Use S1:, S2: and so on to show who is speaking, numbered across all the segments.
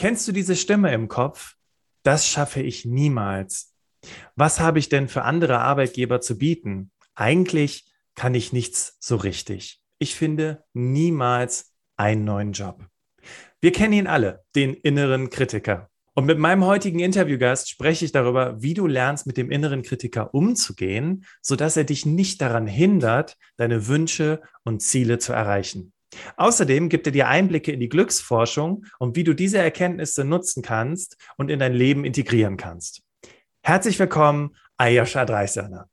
S1: Kennst du diese Stimme im Kopf? Das schaffe ich niemals. Was habe ich denn für andere Arbeitgeber zu bieten? Eigentlich kann ich nichts so richtig. Ich finde niemals einen neuen Job. Wir kennen ihn alle, den inneren Kritiker. Und mit meinem heutigen Interviewgast spreche ich darüber, wie du lernst, mit dem inneren Kritiker umzugehen, sodass er dich nicht daran hindert, deine Wünsche und Ziele zu erreichen. Außerdem gibt er dir Einblicke in die Glücksforschung und wie du diese Erkenntnisse nutzen kannst und in dein Leben integrieren kannst. Herzlich willkommen, Ayosha Dreisaner.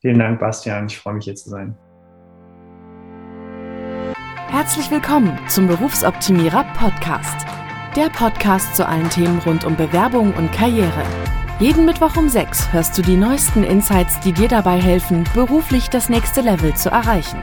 S2: Vielen Dank, Bastian. Ich freue mich, hier zu sein.
S3: Herzlich willkommen zum Berufsoptimierer Podcast. Der Podcast zu allen Themen rund um Bewerbung und Karriere. Jeden Mittwoch um 6 hörst du die neuesten Insights, die dir dabei helfen, beruflich das nächste Level zu erreichen.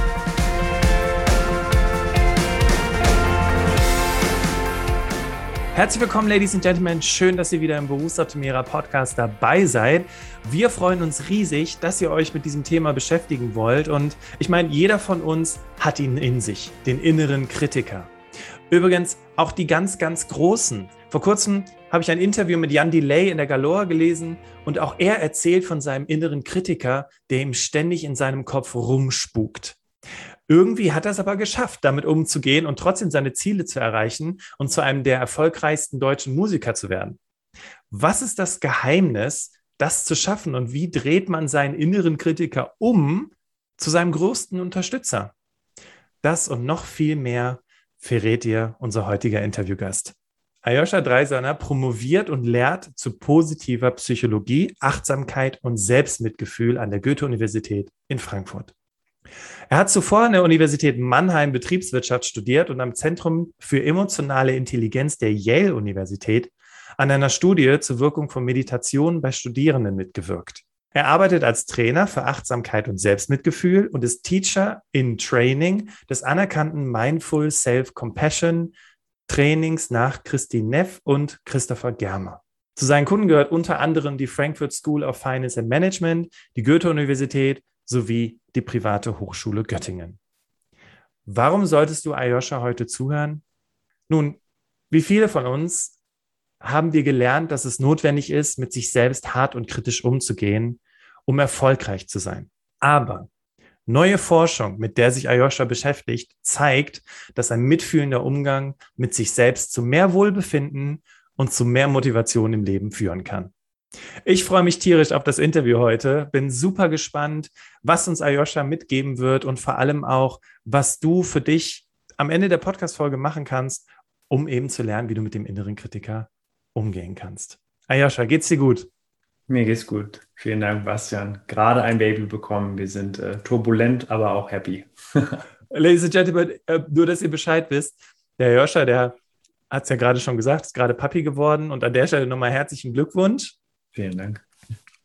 S1: Herzlich willkommen, Ladies and Gentlemen. Schön, dass ihr wieder im Berufsoptimierer Podcast dabei seid. Wir freuen uns riesig, dass ihr euch mit diesem Thema beschäftigen wollt. Und ich meine, jeder von uns hat ihn in sich, den inneren Kritiker. Übrigens auch die ganz, ganz Großen. Vor kurzem habe ich ein Interview mit Jan Delay in der Galore gelesen und auch er erzählt von seinem inneren Kritiker, der ihm ständig in seinem Kopf rumspukt. Irgendwie hat er es aber geschafft, damit umzugehen und trotzdem seine Ziele zu erreichen und zu einem der erfolgreichsten deutschen Musiker zu werden. Was ist das Geheimnis, das zu schaffen und wie dreht man seinen inneren Kritiker um zu seinem größten Unterstützer? Das und noch viel mehr verrät dir unser heutiger Interviewgast. Ayosha Dreisaner promoviert und lehrt zu positiver Psychologie, Achtsamkeit und Selbstmitgefühl an der Goethe-Universität in Frankfurt. Er hat zuvor an der Universität Mannheim Betriebswirtschaft studiert und am Zentrum für emotionale Intelligenz der Yale-Universität an einer Studie zur Wirkung von Meditation bei Studierenden mitgewirkt. Er arbeitet als Trainer für Achtsamkeit und Selbstmitgefühl und ist Teacher in Training des anerkannten Mindful Self-Compassion Trainings nach Christine Neff und Christopher Germer. Zu seinen Kunden gehört unter anderem die Frankfurt School of Finance and Management, die Goethe-Universität sowie die private Hochschule Göttingen. Warum solltest du Ayosha heute zuhören? Nun, wie viele von uns haben wir gelernt, dass es notwendig ist, mit sich selbst hart und kritisch umzugehen, um erfolgreich zu sein. Aber neue Forschung, mit der sich Ayosha beschäftigt, zeigt, dass ein mitfühlender Umgang mit sich selbst zu mehr Wohlbefinden und zu mehr Motivation im Leben führen kann. Ich freue mich tierisch auf das Interview heute. Bin super gespannt, was uns Ayosha mitgeben wird und vor allem auch, was du für dich am Ende der Podcast-Folge machen kannst, um eben zu lernen, wie du mit dem inneren Kritiker umgehen kannst. Ayosha, geht's dir gut?
S2: Mir geht's gut. Vielen Dank, Bastian. Gerade ein Baby bekommen. Wir sind äh, turbulent, aber auch happy.
S1: Ladies and Gentlemen, äh, nur, dass ihr Bescheid wisst, der Ayosha, der hat es ja gerade schon gesagt, ist gerade Papi geworden und an der Stelle nochmal herzlichen Glückwunsch.
S2: Vielen Dank.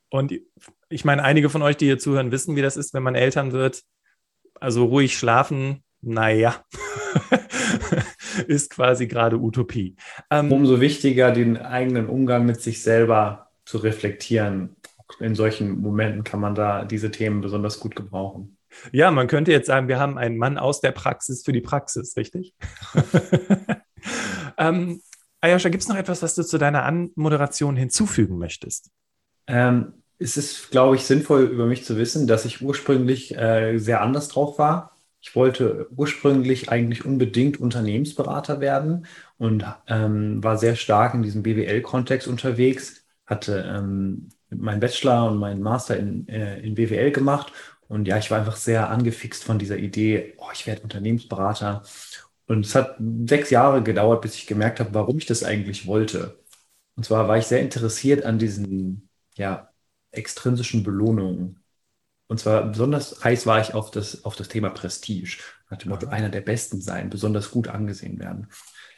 S1: Und ich meine, einige von euch, die hier zuhören, wissen, wie das ist, wenn man Eltern wird. Also ruhig schlafen, naja, ist quasi gerade Utopie.
S2: Ähm, Umso wichtiger, den eigenen Umgang mit sich selber zu reflektieren. In solchen Momenten kann man da diese Themen besonders gut gebrauchen.
S1: Ja, man könnte jetzt sagen, wir haben einen Mann aus der Praxis für die Praxis, richtig? ähm, Ayosha, gibt es noch etwas, was du zu deiner Anmoderation hinzufügen möchtest?
S2: Ähm, es ist, glaube ich, sinnvoll über mich zu wissen, dass ich ursprünglich äh, sehr anders drauf war. Ich wollte ursprünglich eigentlich unbedingt Unternehmensberater werden und ähm, war sehr stark in diesem BWL-Kontext unterwegs, hatte ähm, meinen Bachelor und meinen Master in, äh, in BWL gemacht und ja, ich war einfach sehr angefixt von dieser Idee, oh, ich werde Unternehmensberater und es hat sechs Jahre gedauert, bis ich gemerkt habe, warum ich das eigentlich wollte. Und zwar war ich sehr interessiert an diesen ja, extrinsischen Belohnungen. Und zwar besonders heiß war ich auf das, auf das Thema Prestige. Nach dem Motto, einer der Besten sein, besonders gut angesehen werden.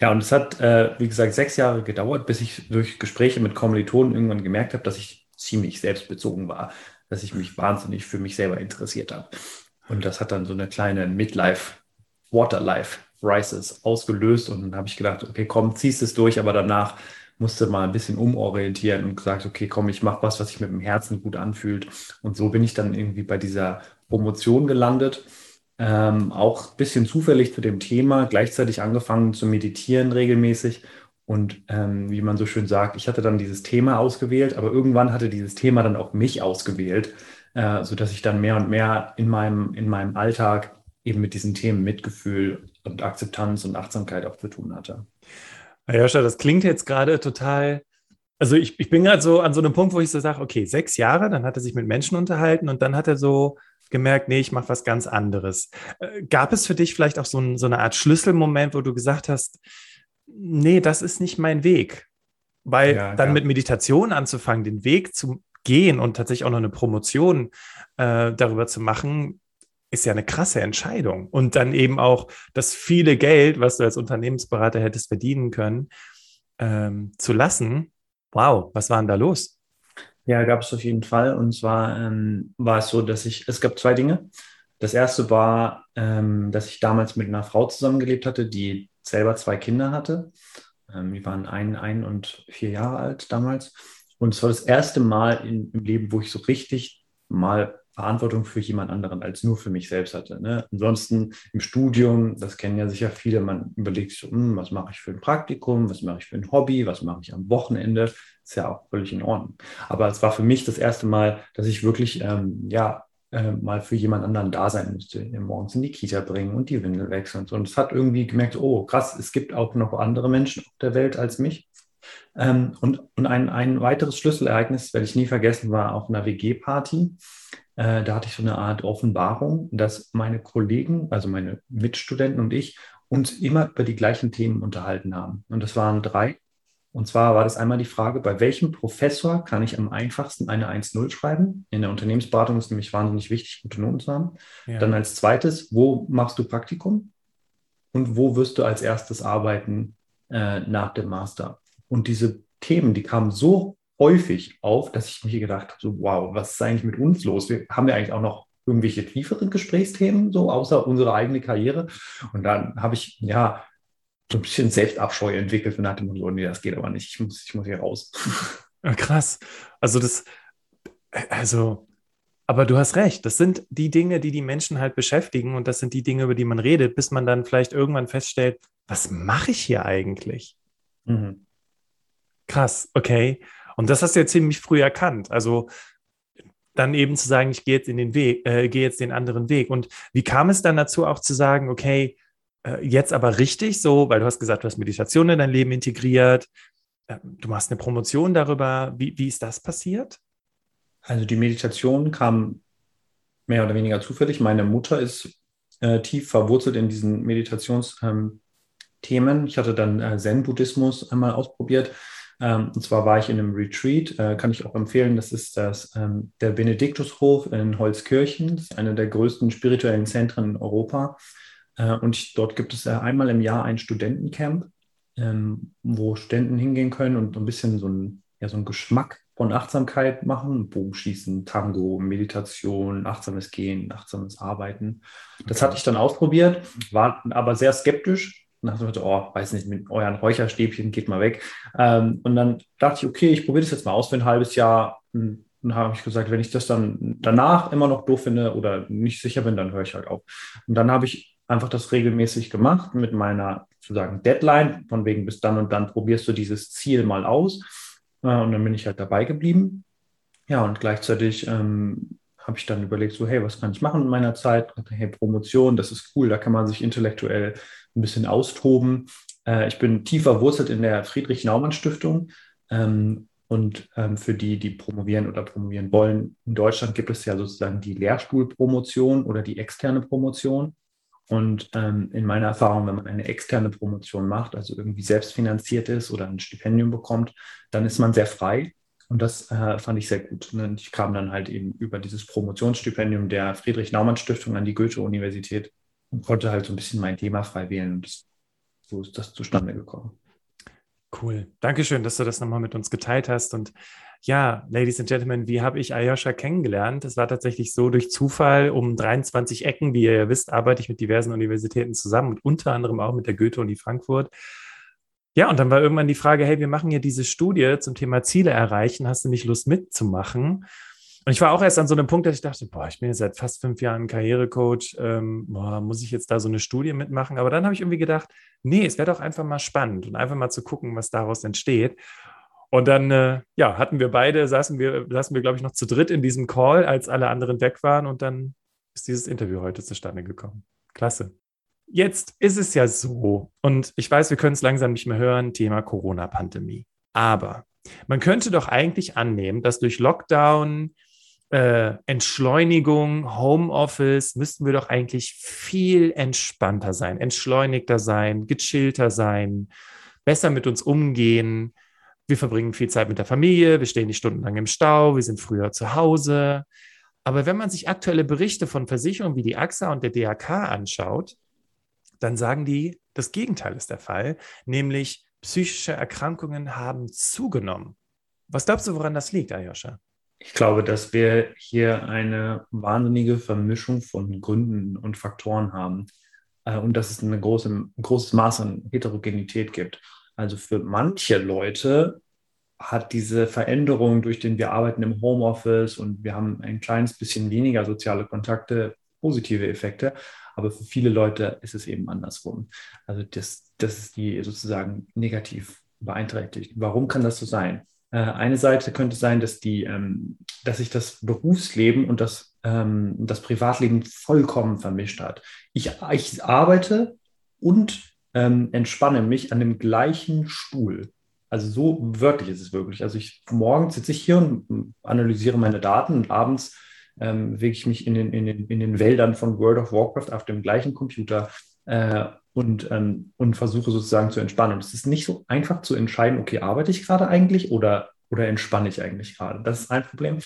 S2: Ja, und es hat, äh, wie gesagt, sechs Jahre gedauert, bis ich durch Gespräche mit Kommilitonen irgendwann gemerkt habe, dass ich ziemlich selbstbezogen war, dass ich mich wahnsinnig für mich selber interessiert habe. Und das hat dann so eine kleine Midlife Waterlife Rises ausgelöst und dann habe ich gedacht, okay, komm, ziehst es durch, aber danach musste mal ein bisschen umorientieren und gesagt, okay, komm, ich mache was, was sich mit dem Herzen gut anfühlt. Und so bin ich dann irgendwie bei dieser Promotion gelandet. Ähm, auch ein bisschen zufällig zu dem Thema, gleichzeitig angefangen zu meditieren regelmäßig. Und ähm, wie man so schön sagt, ich hatte dann dieses Thema ausgewählt, aber irgendwann hatte dieses Thema dann auch mich ausgewählt, äh, sodass ich dann mehr und mehr in meinem, in meinem Alltag eben mit diesen Themen Mitgefühl und Akzeptanz und Achtsamkeit auch zu tun hatte.
S1: Ja, Joscha, das klingt jetzt gerade total. Also ich, ich bin gerade so an so einem Punkt, wo ich so sage, okay, sechs Jahre, dann hat er sich mit Menschen unterhalten und dann hat er so gemerkt, nee, ich mache was ganz anderes. Äh, gab es für dich vielleicht auch so, ein, so eine Art Schlüsselmoment, wo du gesagt hast, nee, das ist nicht mein Weg? Weil ja, dann ja. mit Meditation anzufangen, den Weg zu gehen und tatsächlich auch noch eine Promotion äh, darüber zu machen, ist ja eine krasse Entscheidung. Und dann eben auch das viele Geld, was du als Unternehmensberater hättest verdienen können, ähm, zu lassen. Wow, was war denn da los?
S2: Ja, gab es auf jeden Fall. Und zwar ähm, war es so, dass ich, es gab zwei Dinge. Das erste war, ähm, dass ich damals mit einer Frau zusammengelebt hatte, die selber zwei Kinder hatte. Ähm, die waren ein, ein und vier Jahre alt damals. Und es war das erste Mal in, im Leben, wo ich so richtig mal Verantwortung für jemand anderen als nur für mich selbst hatte. Ne? Ansonsten im Studium, das kennen ja sicher viele, man überlegt sich hm, was mache ich für ein Praktikum, was mache ich für ein Hobby, was mache ich am Wochenende, ist ja auch völlig in Ordnung. Aber es war für mich das erste Mal, dass ich wirklich ähm, ja äh, mal für jemand anderen da sein müsste, morgens in die Kita bringen und die Windel wechseln. Und es hat irgendwie gemerkt, oh krass, es gibt auch noch andere Menschen auf der Welt als mich. Ähm, und und ein, ein weiteres Schlüsselereignis, werde ich nie vergessen, war auf einer WG-Party. Äh, da hatte ich so eine Art Offenbarung, dass meine Kollegen, also meine Mitstudenten und ich, uns immer über die gleichen Themen unterhalten haben. Und das waren drei. Und zwar war das einmal die Frage, bei welchem Professor kann ich am einfachsten eine 1-0 schreiben? In der Unternehmensberatung ist nämlich wahnsinnig wichtig, gute Noten zu haben. Ja. Dann als zweites, wo machst du Praktikum? Und wo wirst du als erstes arbeiten äh, nach dem Master? Und diese Themen, die kamen so häufig auf, dass ich mir gedacht habe, so, wow, was ist eigentlich mit uns los? Wir haben ja eigentlich auch noch irgendwelche tieferen Gesprächsthemen, so außer unsere eigene Karriere. Und dann habe ich, ja, so ein bisschen Selbstabscheu entwickelt und dachte mir so, nee, das geht aber nicht, ich muss, ich muss hier raus.
S1: Krass. Also das, also, aber du hast recht, das sind die Dinge, die die Menschen halt beschäftigen und das sind die Dinge, über die man redet, bis man dann vielleicht irgendwann feststellt, was mache ich hier eigentlich? Mhm. Krass, okay. Und das hast du ja ziemlich früh erkannt. Also dann eben zu sagen, ich gehe jetzt in den Weg, äh, gehe jetzt den anderen Weg. Und wie kam es dann dazu, auch zu sagen, okay, äh, jetzt aber richtig so, weil du hast gesagt, du hast Meditation in dein Leben integriert, äh, du machst eine Promotion darüber. Wie, wie ist das passiert?
S2: Also die Meditation kam mehr oder weniger zufällig. Meine Mutter ist äh, tief verwurzelt in diesen Meditationsthemen. Ähm, ich hatte dann äh, Zen-Buddhismus einmal ausprobiert ähm, und zwar war ich in einem Retreat, äh, kann ich auch empfehlen, das ist das, ähm, der Benediktushof in Holzkirchen, das ist einer der größten spirituellen Zentren in Europa. Äh, und ich, dort gibt es äh, einmal im Jahr ein Studentencamp, ähm, wo Studenten hingehen können und ein bisschen so ein, ja, so ein Geschmack von Achtsamkeit machen, Bogenschießen, Tango, Meditation, achtsames Gehen, achtsames Arbeiten. Das hatte ich dann ausprobiert, war aber sehr skeptisch, nach dem oh, weiß nicht, mit euren Räucherstäbchen geht mal weg. Ähm, und dann dachte ich, okay, ich probiere das jetzt mal aus für ein halbes Jahr. Und dann habe ich gesagt, wenn ich das dann danach immer noch doof finde oder nicht sicher bin, dann höre ich halt auf. Und dann habe ich einfach das regelmäßig gemacht mit meiner sozusagen Deadline, von wegen bis dann und dann probierst du dieses Ziel mal aus. Äh, und dann bin ich halt dabei geblieben. Ja, und gleichzeitig ähm, habe ich dann überlegt, so, hey, was kann ich machen in meiner Zeit? Hey, Promotion, das ist cool, da kann man sich intellektuell ein bisschen austoben. Äh, ich bin tief verwurzelt in der Friedrich-Naumann-Stiftung. Ähm, und ähm, für die, die promovieren oder promovieren wollen, in Deutschland gibt es ja sozusagen die Lehrstuhlpromotion oder die externe Promotion. Und ähm, in meiner Erfahrung, wenn man eine externe Promotion macht, also irgendwie selbstfinanziert ist oder ein Stipendium bekommt, dann ist man sehr frei. Und das äh, fand ich sehr gut. Und ich kam dann halt eben über dieses Promotionsstipendium der Friedrich-Naumann-Stiftung an die Goethe-Universität und konnte halt so ein bisschen mein Thema frei wählen. Und so ist das zustande gekommen.
S1: Cool. Dankeschön, dass du das nochmal mit uns geteilt hast. Und Ja, Ladies and Gentlemen, wie habe ich Ayosha kennengelernt? Es war tatsächlich so durch Zufall um 23 Ecken. Wie ihr ja wisst, arbeite ich mit diversen Universitäten zusammen und unter anderem auch mit der Goethe-Uni Frankfurt. Ja, und dann war irgendwann die Frage, hey, wir machen ja diese Studie zum Thema Ziele erreichen. Hast du nicht Lust mitzumachen? Und ich war auch erst an so einem Punkt, dass ich dachte, boah, ich bin jetzt seit fast fünf Jahren Karrierecoach, ähm, boah, muss ich jetzt da so eine Studie mitmachen? Aber dann habe ich irgendwie gedacht, nee, es wäre doch einfach mal spannend und einfach mal zu gucken, was daraus entsteht. Und dann, äh, ja, hatten wir beide, saßen wir, saßen wir, glaube ich, noch zu dritt in diesem Call, als alle anderen weg waren. Und dann ist dieses Interview heute zustande gekommen. Klasse. Jetzt ist es ja so, und ich weiß, wir können es langsam nicht mehr hören, Thema Corona-Pandemie. Aber man könnte doch eigentlich annehmen, dass durch Lockdown, äh, Entschleunigung, Homeoffice, müssten wir doch eigentlich viel entspannter sein, entschleunigter sein, gechillter sein, besser mit uns umgehen. Wir verbringen viel Zeit mit der Familie, wir stehen nicht stundenlang im Stau, wir sind früher zu Hause. Aber wenn man sich aktuelle Berichte von Versicherungen wie die AXA und der DAK anschaut, dann sagen die, das Gegenteil ist der Fall, nämlich psychische Erkrankungen haben zugenommen. Was glaubst du, woran das liegt, Ayosha?
S2: Ich glaube, dass wir hier eine wahnsinnige Vermischung von Gründen und Faktoren haben äh, und dass es eine große, ein großes Maß an Heterogenität gibt. Also für manche Leute hat diese Veränderung, durch den wir arbeiten im Homeoffice und wir haben ein kleines bisschen weniger soziale Kontakte, positive Effekte. Aber für viele Leute ist es eben andersrum. Also das, das ist die sozusagen negativ beeinträchtigt. Warum kann das so sein? Äh, eine Seite könnte sein, dass, die, ähm, dass sich das Berufsleben und das, ähm, das Privatleben vollkommen vermischt hat. Ich, ich arbeite und ähm, entspanne mich an dem gleichen Stuhl. Also so wörtlich ist es wirklich. Also ich morgens sitze ich hier und analysiere meine Daten und abends ähm, bewege ich mich in den, in, den, in den Wäldern von World of Warcraft auf dem gleichen Computer äh, und, ähm, und versuche sozusagen zu entspannen. Und es ist nicht so einfach zu entscheiden, okay, arbeite ich gerade eigentlich oder, oder entspanne ich eigentlich gerade? Das ist ein Problem.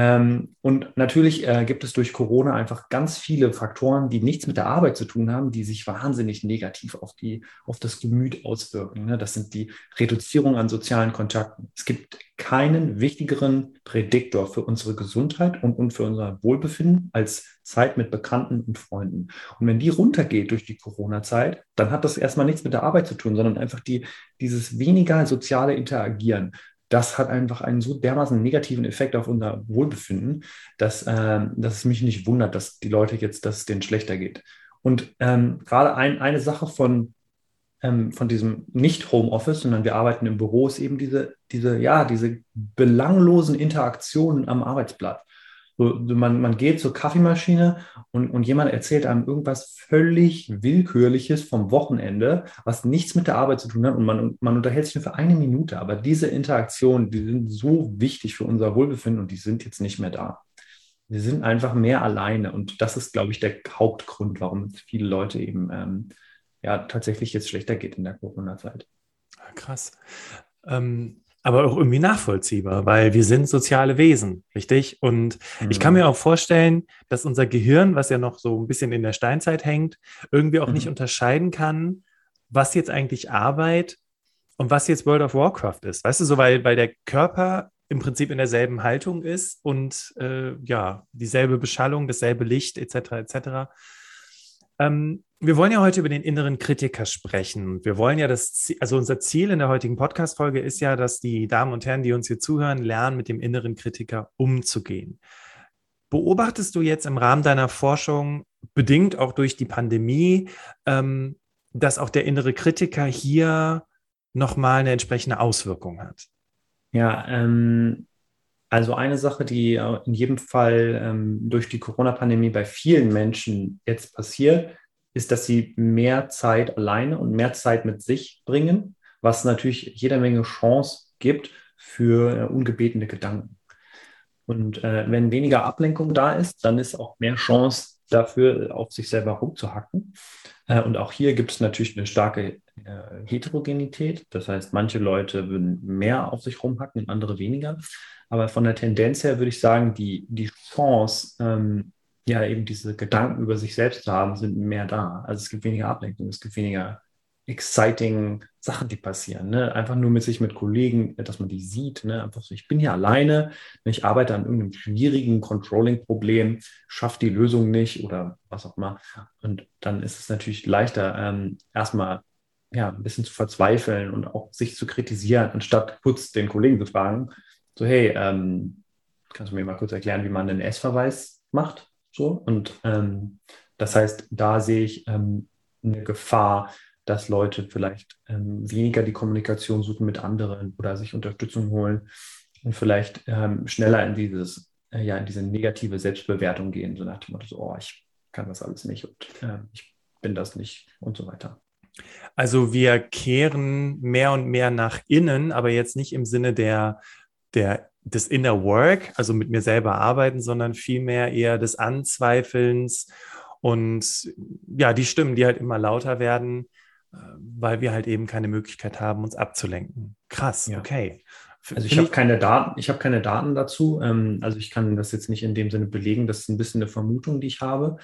S2: Ähm, und natürlich äh, gibt es durch Corona einfach ganz viele Faktoren, die nichts mit der Arbeit zu tun haben, die sich wahnsinnig negativ auf, die, auf das Gemüt auswirken. Ne? Das sind die Reduzierung an sozialen Kontakten. Es gibt keinen wichtigeren Prädiktor für unsere Gesundheit und, und für unser Wohlbefinden als Zeit mit Bekannten und Freunden. Und wenn die runtergeht durch die Corona-Zeit, dann hat das erstmal nichts mit der Arbeit zu tun, sondern einfach die, dieses weniger soziale Interagieren das hat einfach einen so dermaßen negativen Effekt auf unser Wohlbefinden, dass, äh, dass es mich nicht wundert, dass die Leute jetzt, dass es denen schlechter geht. Und ähm, gerade ein, eine Sache von, ähm, von diesem Nicht-Homeoffice, sondern wir arbeiten im Büro, ist eben diese, diese, ja, diese belanglosen Interaktionen am Arbeitsplatz. Man, man geht zur Kaffeemaschine und, und jemand erzählt einem irgendwas völlig Willkürliches vom Wochenende, was nichts mit der Arbeit zu tun hat und man, man unterhält sich nur für eine Minute. Aber diese Interaktionen, die sind so wichtig für unser Wohlbefinden und die sind jetzt nicht mehr da. Wir sind einfach mehr alleine und das ist, glaube ich, der Hauptgrund, warum es viele Leute eben ähm, ja tatsächlich jetzt schlechter geht in der Corona-Zeit.
S1: Krass. Ähm, aber auch irgendwie nachvollziehbar, weil wir sind soziale Wesen, richtig? Und mhm. ich kann mir auch vorstellen, dass unser Gehirn, was ja noch so ein bisschen in der Steinzeit hängt, irgendwie auch mhm. nicht unterscheiden kann, was jetzt eigentlich Arbeit und was jetzt World of Warcraft ist. Weißt du, so weil, weil der Körper im Prinzip in derselben Haltung ist und äh, ja, dieselbe Beschallung, dasselbe Licht etc. etc. Ähm, wir wollen ja heute über den inneren Kritiker sprechen. Wir wollen ja das, also unser Ziel in der heutigen Podcast-Folge ist ja, dass die Damen und Herren, die uns hier zuhören, lernen, mit dem inneren Kritiker umzugehen. Beobachtest du jetzt im Rahmen deiner Forschung, bedingt auch durch die Pandemie, ähm, dass auch der innere Kritiker hier nochmal eine entsprechende Auswirkung hat?
S2: Ja, ähm, also eine Sache, die in jedem Fall ähm, durch die Corona-Pandemie bei vielen Menschen jetzt passiert, ist, dass sie mehr Zeit alleine und mehr Zeit mit sich bringen, was natürlich jede Menge Chance gibt für äh, ungebetene Gedanken. Und äh, wenn weniger Ablenkung da ist, dann ist auch mehr Chance dafür, auf sich selber rumzuhacken. Äh, und auch hier gibt es natürlich eine starke äh, Heterogenität. Das heißt, manche Leute würden mehr auf sich rumhacken und andere weniger. Aber von der Tendenz her würde ich sagen, die, die Chance, ähm, ja, eben diese Gedanken über sich selbst zu haben, sind mehr da. Also es gibt weniger Ablenkung, es gibt weniger exciting Sachen, die passieren. Ne? Einfach nur mit sich mit Kollegen, dass man die sieht. Ne? Einfach so, ich bin hier alleine, ich arbeite an irgendeinem schwierigen Controlling-Problem, schaffe die Lösung nicht oder was auch immer. Und dann ist es natürlich leichter, ähm, erstmal ja, ein bisschen zu verzweifeln und auch sich zu kritisieren, anstatt kurz den Kollegen zu fragen, so, hey, ähm, kannst du mir mal kurz erklären, wie man einen S-Verweis macht? So, und ähm, das heißt, da sehe ich ähm, eine Gefahr, dass Leute vielleicht ähm, weniger die Kommunikation suchen mit anderen oder sich Unterstützung holen und vielleicht ähm, schneller in dieses, äh, ja, in diese negative Selbstbewertung gehen, so nach dem Motto, so, oh, ich kann das alles nicht und äh, ich bin das nicht und so weiter.
S1: Also wir kehren mehr und mehr nach innen, aber jetzt nicht im Sinne der, der, des Inner Work, also mit mir selber arbeiten, sondern vielmehr eher des Anzweifelns und ja, die Stimmen, die halt immer lauter werden, äh, weil wir halt eben keine Möglichkeit haben, uns abzulenken. Krass, ja. okay.
S2: Also ich habe keine Daten, ich habe keine Daten dazu. Ähm, also ich kann das jetzt nicht in dem Sinne belegen. Das ist ein bisschen eine Vermutung, die ich habe.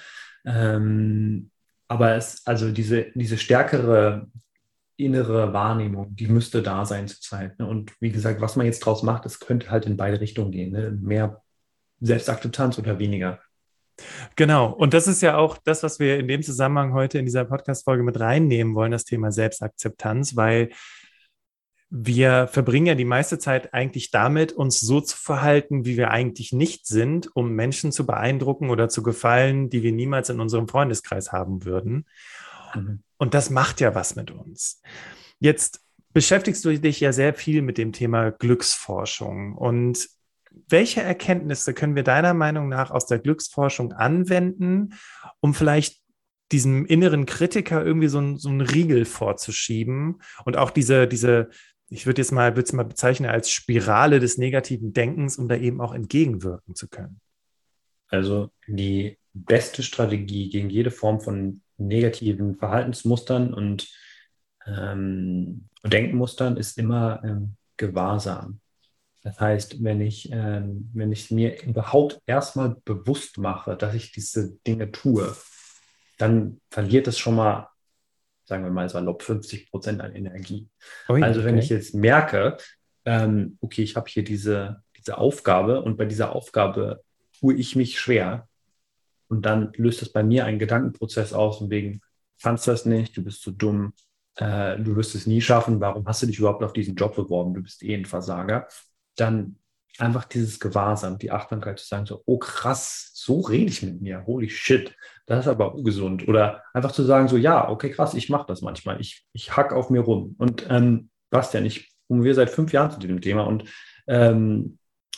S2: Ähm, aber es, also diese, diese stärkere innere Wahrnehmung, die müsste da sein zurzeit. Ne? Und wie gesagt, was man jetzt draus macht, das könnte halt in beide Richtungen gehen. Ne? Mehr Selbstakzeptanz oder weniger.
S1: Genau. Und das ist ja auch das, was wir in dem Zusammenhang heute in dieser Podcast-Folge mit reinnehmen wollen, das Thema Selbstakzeptanz, weil wir verbringen ja die meiste Zeit eigentlich damit, uns so zu verhalten, wie wir eigentlich nicht sind, um Menschen zu beeindrucken oder zu gefallen, die wir niemals in unserem Freundeskreis haben würden. Mhm. Und das macht ja was mit uns. Jetzt beschäftigst du dich ja sehr viel mit dem Thema Glücksforschung. Und welche Erkenntnisse können wir deiner Meinung nach aus der Glücksforschung anwenden, um vielleicht diesem inneren Kritiker irgendwie so, ein, so einen Riegel vorzuschieben und auch diese, diese ich würde jetzt mal, es mal bezeichnen als Spirale des negativen Denkens, um da eben auch entgegenwirken zu können.
S2: Also die beste Strategie gegen jede Form von negativen Verhaltensmustern und ähm, Denkmustern ist immer ähm, Gewahrsam. Das heißt, wenn ich, ähm, wenn ich mir überhaupt erstmal bewusst mache, dass ich diese Dinge tue, dann verliert es schon mal sagen wir mal salopp, 50 Prozent an Energie. Ui, also wenn okay. ich jetzt merke, ähm, okay, ich habe hier diese, diese Aufgabe und bei dieser Aufgabe tue ich mich schwer und dann löst das bei mir einen Gedankenprozess aus und wegen, kannst das nicht, du bist zu dumm, äh, du wirst es nie schaffen, warum hast du dich überhaupt auf diesen Job beworben, du bist eh ein Versager, dann einfach dieses Gewahrsam, die Achtsamkeit zu sagen, so, oh krass, so rede ich mit mir, holy shit, das ist aber ungesund. Oder einfach zu sagen, so, ja, okay, krass, ich mache das manchmal, ich, ich hack auf mir rum. Und ähm, Bastian, ich wir seit fünf Jahren zu diesem Thema und ähm,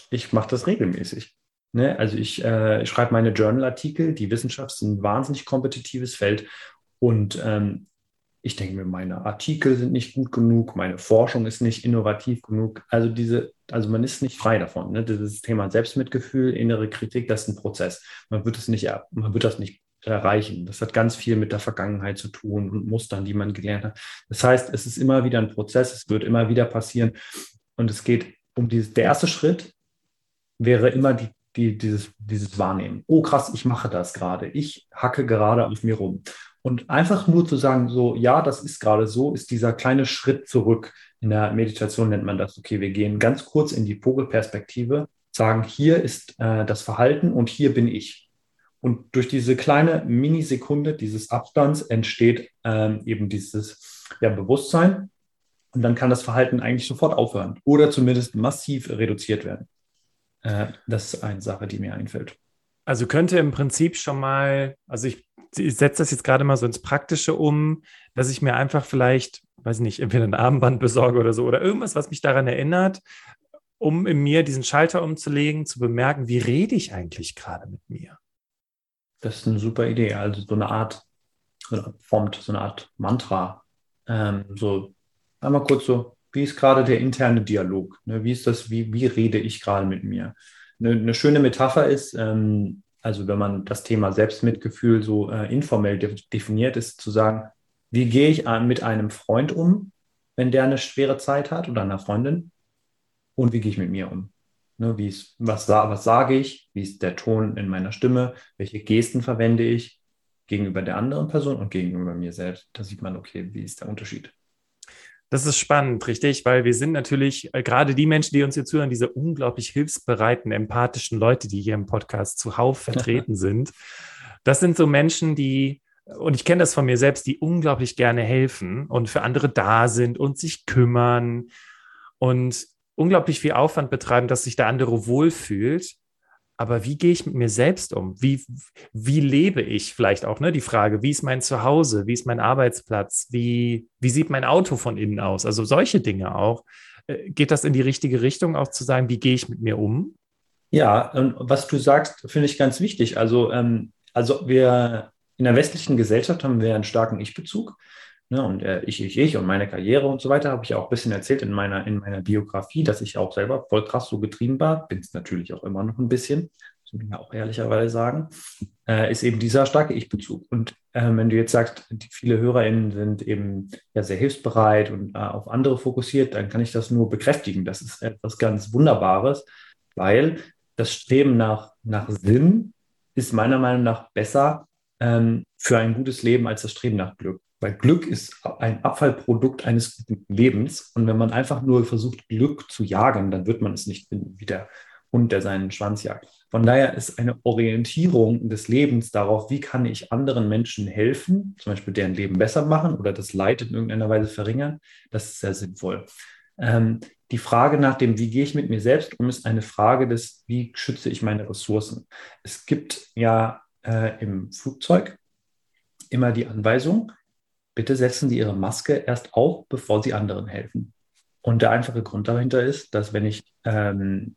S2: ich mache das regelmäßig. Ne? Also ich, äh, ich schreibe meine Journal-Artikel, die Wissenschaft ist ein wahnsinnig kompetitives Feld und ähm, ich denke mir, meine Artikel sind nicht gut genug, meine Forschung ist nicht innovativ genug. Also diese, also man ist nicht frei davon. Ne? Dieses Thema Selbstmitgefühl, innere Kritik, das ist ein Prozess. Man wird es nicht, man wird das nicht erreichen. Das hat ganz viel mit der Vergangenheit zu tun und Mustern, die man gelernt hat. Das heißt, es ist immer wieder ein Prozess, es wird immer wieder passieren. Und es geht um dieses, der erste Schritt wäre immer die, die, dieses, dieses Wahrnehmen. Oh krass, ich mache das gerade. Ich hacke gerade auf mir rum. Und einfach nur zu sagen, so, ja, das ist gerade so, ist dieser kleine Schritt zurück. In der Meditation nennt man das, okay, wir gehen ganz kurz in die Vogelperspektive, sagen, hier ist äh, das Verhalten und hier bin ich. Und durch diese kleine Minisekunde dieses Abstands entsteht ähm, eben dieses ja, Bewusstsein. Und dann kann das Verhalten eigentlich sofort aufhören oder zumindest massiv reduziert werden. Äh, das ist eine Sache, die mir einfällt.
S1: Also könnte im Prinzip schon mal, also ich, ich setze das jetzt gerade mal so ins Praktische um, dass ich mir einfach vielleicht, weiß nicht, entweder ein Armband besorge oder so oder irgendwas, was mich daran erinnert, um in mir diesen Schalter umzulegen, zu bemerken, wie rede ich eigentlich gerade mit mir.
S2: Das ist eine super Idee. Also so eine Art, formt so eine Art Mantra. Ähm, so einmal kurz so, wie ist gerade der interne Dialog? Ne? Wie ist das, wie, wie rede ich gerade mit mir? Eine, eine schöne Metapher ist, ähm, also wenn man das Thema Selbstmitgefühl so äh, informell de definiert, ist zu sagen, wie gehe ich mit einem Freund um, wenn der eine schwere Zeit hat oder einer Freundin? Und wie gehe ich mit mir um? Ne, wie ist, was, was sage ich? Wie ist der Ton in meiner Stimme? Welche Gesten verwende ich? gegenüber der anderen Person und gegenüber mir selbst. Da sieht man, okay, wie ist der Unterschied?
S1: Das ist spannend, richtig, weil wir sind natürlich äh, gerade die Menschen, die uns hier zuhören, diese unglaublich hilfsbereiten, empathischen Leute, die hier im Podcast zuhauf vertreten sind. Das sind so Menschen, die, und ich kenne das von mir selbst, die unglaublich gerne helfen und für andere da sind und sich kümmern und unglaublich viel Aufwand betreiben, dass sich der andere wohlfühlt. Aber wie gehe ich mit mir selbst um? Wie, wie lebe ich vielleicht auch, ne? Die Frage, wie ist mein Zuhause? Wie ist mein Arbeitsplatz? Wie, wie sieht mein Auto von innen aus? Also solche Dinge auch. Äh, geht das in die richtige Richtung, auch zu sagen, wie gehe ich mit mir um?
S2: Ja, und was du sagst, finde ich ganz wichtig. Also, ähm, also wir in der westlichen Gesellschaft haben wir einen starken Ich-Bezug. Ne, und äh, ich, ich, ich und meine Karriere und so weiter habe ich ja auch ein bisschen erzählt in meiner, in meiner Biografie, dass ich auch selber voll krass so getrieben war. Bin es natürlich auch immer noch ein bisschen, muss man ja auch ehrlicherweise sagen, äh, ist eben dieser starke Ich-Bezug. Und äh, wenn du jetzt sagst, viele HörerInnen sind eben ja sehr hilfsbereit und äh, auf andere fokussiert, dann kann ich das nur bekräftigen. Das ist etwas ganz Wunderbares, weil das Streben nach, nach Sinn ist meiner Meinung nach besser ähm, für ein gutes Leben als das Streben nach Glück. Weil Glück ist ein Abfallprodukt eines guten Lebens. Und wenn man einfach nur versucht, Glück zu jagen, dann wird man es nicht finden, wie der Hund, der seinen Schwanz jagt. Von daher ist eine Orientierung des Lebens darauf, wie kann ich anderen Menschen helfen, zum Beispiel deren Leben besser machen oder das Leid in irgendeiner Weise verringern, das ist sehr sinnvoll. Ähm, die Frage nach dem, wie gehe ich mit mir selbst um, ist eine Frage des, wie schütze ich meine Ressourcen. Es gibt ja äh, im Flugzeug immer die Anweisung, bitte setzen Sie Ihre Maske erst auf, bevor Sie anderen helfen. Und der einfache Grund dahinter ist, dass wenn ich, ähm,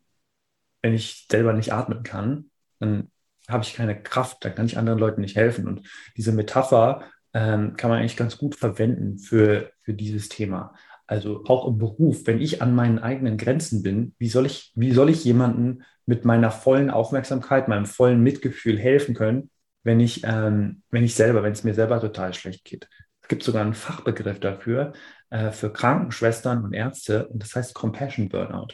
S2: wenn ich selber nicht atmen kann, dann habe ich keine Kraft, dann kann ich anderen Leuten nicht helfen. Und diese Metapher ähm, kann man eigentlich ganz gut verwenden für, für dieses Thema. Also auch im Beruf, wenn ich an meinen eigenen Grenzen bin, wie soll ich, wie soll ich jemandem mit meiner vollen Aufmerksamkeit, meinem vollen Mitgefühl helfen können, wenn ich, ähm, wenn ich selber, wenn es mir selber total schlecht geht? Es gibt sogar einen Fachbegriff dafür, äh, für Krankenschwestern und Ärzte, und das heißt Compassion Burnout.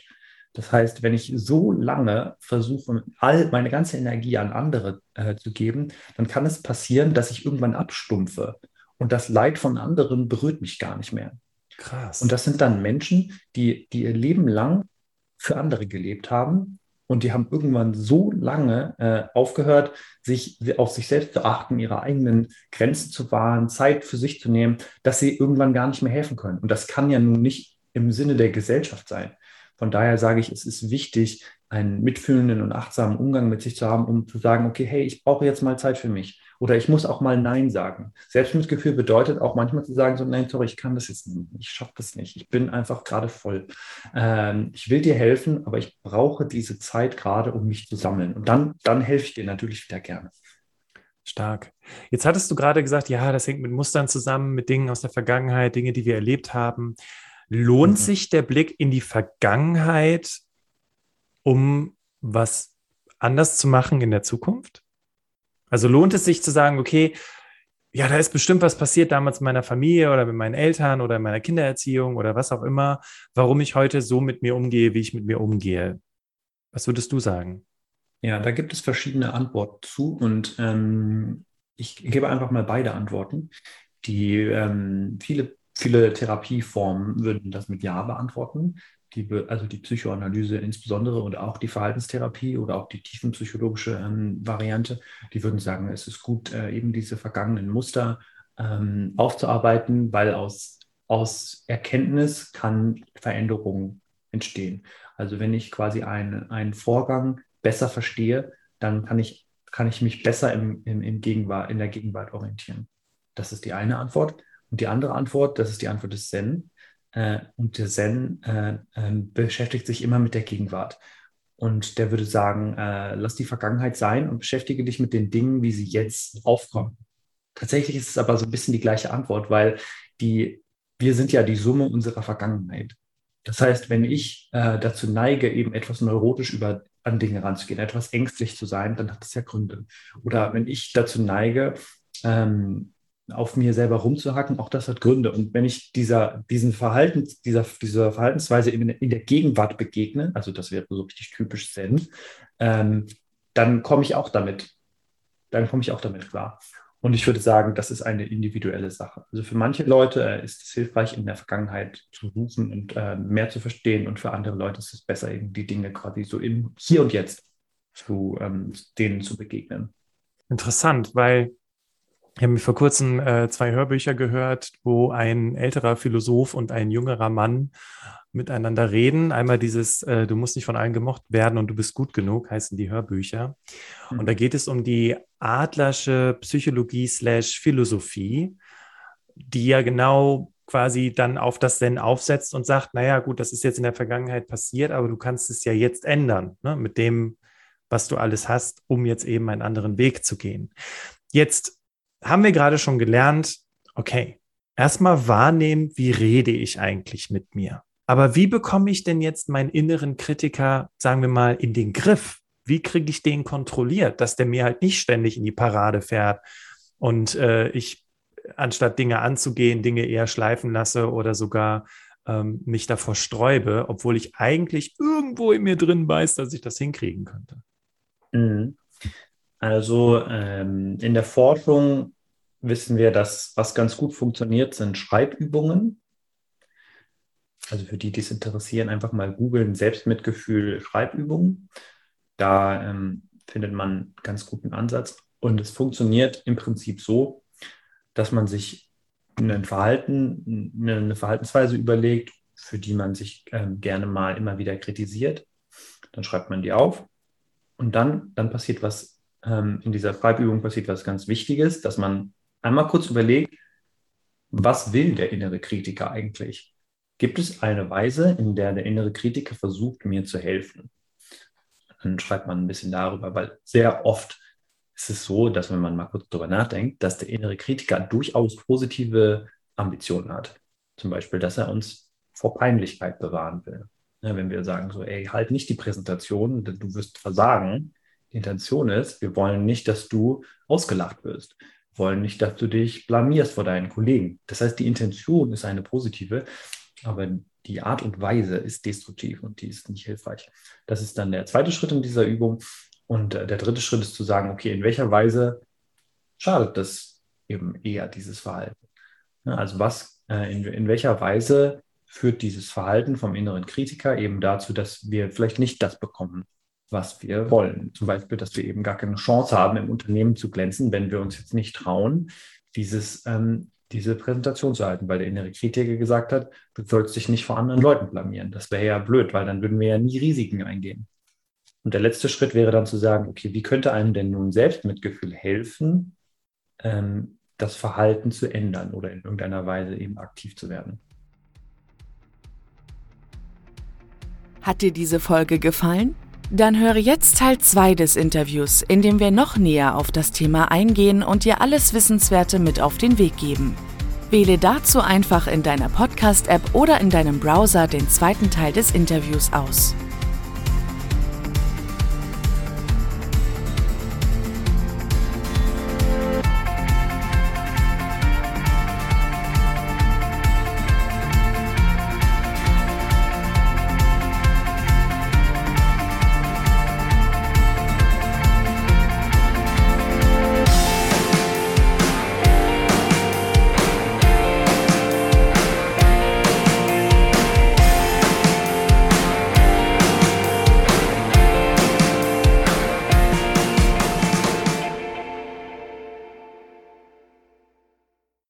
S2: Das heißt, wenn ich so lange versuche, all meine ganze Energie an andere äh, zu geben, dann kann es passieren, dass ich irgendwann abstumpfe. Und das Leid von anderen berührt mich gar nicht mehr. Krass. Und das sind dann Menschen, die, die ihr Leben lang für andere gelebt haben und die haben irgendwann so lange äh, aufgehört, sich auf sich selbst zu achten, ihre eigenen Grenzen zu wahren, Zeit für sich zu nehmen, dass sie irgendwann gar nicht mehr helfen können. Und das kann ja nun nicht im Sinne der Gesellschaft sein. Von daher sage ich, es ist wichtig, einen mitfühlenden und achtsamen Umgang mit sich zu haben, um zu sagen, okay, hey, ich brauche jetzt mal Zeit für mich. Oder ich muss auch mal Nein sagen. Selbstmitgefühl bedeutet auch manchmal zu sagen, so nein, sorry, ich kann das jetzt nicht, ich schaffe das nicht, ich bin einfach gerade voll. Ähm, ich will dir helfen, aber ich brauche diese Zeit gerade, um mich zu sammeln. Und dann, dann helfe ich dir natürlich wieder gerne.
S1: Stark. Jetzt hattest du gerade gesagt, ja, das hängt mit Mustern zusammen, mit Dingen aus der Vergangenheit, Dinge, die wir erlebt haben. Lohnt mhm. sich der Blick in die Vergangenheit, um was anders zu machen in der Zukunft? Also lohnt es sich zu sagen, okay, ja, da ist bestimmt was passiert damals in meiner Familie oder mit meinen Eltern oder in meiner Kindererziehung oder was auch immer, warum ich heute so mit mir umgehe, wie ich mit mir umgehe. Was würdest du sagen?
S2: Ja, da gibt es verschiedene Antworten zu und ähm, ich gebe einfach mal beide Antworten. Die ähm, viele, viele Therapieformen würden das mit Ja beantworten die, also die Psychoanalyse insbesondere und auch die Verhaltenstherapie oder auch die tiefenpsychologische ähm, Variante, die würden sagen, es ist gut, äh, eben diese vergangenen Muster ähm, aufzuarbeiten, weil aus, aus Erkenntnis kann Veränderung entstehen. Also wenn ich quasi einen, einen Vorgang besser verstehe, dann kann ich, kann ich mich besser im, im, im Gegenwart, in der Gegenwart orientieren. Das ist die eine Antwort. Und die andere Antwort, das ist die Antwort des Zen, äh, und der Zen äh, äh, beschäftigt sich immer mit der Gegenwart. Und der würde sagen, äh, lass die Vergangenheit sein und beschäftige dich mit den Dingen, wie sie jetzt aufkommen. Tatsächlich ist es aber so ein bisschen die gleiche Antwort, weil die, wir sind ja die Summe unserer Vergangenheit. Das heißt, wenn ich äh, dazu neige, eben etwas neurotisch über, an Dinge ranzugehen, etwas ängstlich zu sein, dann hat das ja Gründe. Oder wenn ich dazu neige, ähm, auf mir selber rumzuhacken, auch das hat Gründe. Und wenn ich dieser, diesen Verhalten, dieser, dieser Verhaltensweise in, in der Gegenwart begegne, also das wäre so richtig typisch Zen, ähm, dann komme ich auch damit, dann komme ich auch damit klar. Und ich würde sagen, das ist eine individuelle Sache. Also für manche Leute äh, ist es hilfreich, in der Vergangenheit zu rufen und äh, mehr zu verstehen. Und für andere Leute ist es besser, eben die Dinge quasi so im Hier und Jetzt zu ähm, denen zu begegnen.
S1: Interessant, weil ich habe mir vor kurzem äh, zwei Hörbücher gehört, wo ein älterer Philosoph und ein jüngerer Mann miteinander reden. Einmal dieses, äh, du musst nicht von allen gemocht werden und du bist gut genug, heißen die Hörbücher. Mhm. Und da geht es um die adlersche Psychologie slash Philosophie, die ja genau quasi dann auf das Zen aufsetzt und sagt, naja, gut, das ist jetzt in der Vergangenheit passiert, aber du kannst es ja jetzt ändern, ne, mit dem, was du alles hast, um jetzt eben einen anderen Weg zu gehen. Jetzt haben wir gerade schon gelernt, okay, erstmal wahrnehmen, wie rede ich eigentlich mit mir? Aber wie bekomme ich denn jetzt meinen inneren Kritiker, sagen wir mal, in den Griff? Wie kriege ich den kontrolliert, dass der mir halt nicht ständig in die Parade fährt und äh, ich anstatt Dinge anzugehen, Dinge eher schleifen lasse oder sogar ähm, mich davor sträube, obwohl ich eigentlich irgendwo in mir drin weiß, dass ich das hinkriegen könnte.
S2: Mhm. Also ähm, in der Forschung wissen wir, dass was ganz gut funktioniert, sind Schreibübungen. Also für die, die es interessieren, einfach mal googeln Selbstmitgefühl Schreibübungen. Da ähm, findet man ganz guten Ansatz. Und es funktioniert im Prinzip so, dass man sich ein Verhalten, eine Verhaltensweise überlegt, für die man sich ähm, gerne mal immer wieder kritisiert. Dann schreibt man die auf. Und dann, dann passiert was, ähm, in dieser Schreibübung passiert was ganz Wichtiges, dass man einmal kurz überlegt, was will der innere Kritiker eigentlich? Gibt es eine Weise, in der der innere Kritiker versucht, mir zu helfen? Dann schreibt man ein bisschen darüber, weil sehr oft ist es so, dass wenn man mal kurz darüber nachdenkt, dass der innere Kritiker durchaus positive Ambitionen hat. Zum Beispiel, dass er uns vor Peinlichkeit bewahren will. Ja, wenn wir sagen so, ey, halt nicht die Präsentation, du wirst versagen. Die Intention ist, wir wollen nicht, dass du ausgelacht wirst. Wir wollen nicht, dass du dich blamierst vor deinen Kollegen. Das heißt, die Intention ist eine positive, aber die Art und Weise ist destruktiv und die ist nicht hilfreich. Das ist dann der zweite Schritt in dieser Übung. Und äh, der dritte Schritt ist zu sagen, okay, in welcher Weise schadet das eben eher dieses Verhalten? Also was, äh, in welcher Weise führt dieses Verhalten vom inneren Kritiker eben dazu, dass wir vielleicht nicht das bekommen, was wir wollen. Zum Beispiel, dass wir eben gar keine Chance haben, im Unternehmen zu glänzen, wenn wir uns jetzt nicht trauen, dieses ähm, diese Präsentation zu halten, weil der innere Kritiker gesagt hat, du sollst dich nicht vor anderen Leuten blamieren. Das wäre ja blöd, weil dann würden wir ja nie Risiken eingehen. Und der letzte Schritt wäre dann zu sagen, okay, wie könnte einem denn nun Selbstmitgefühl helfen, ähm, das Verhalten zu ändern oder in irgendeiner Weise eben aktiv zu werden?
S3: Hat dir diese Folge gefallen? Dann höre jetzt Teil 2 des Interviews, in dem wir noch näher auf das Thema eingehen und dir alles Wissenswerte mit auf den Weg geben. Wähle dazu einfach in deiner Podcast-App oder in deinem Browser den zweiten Teil des Interviews aus.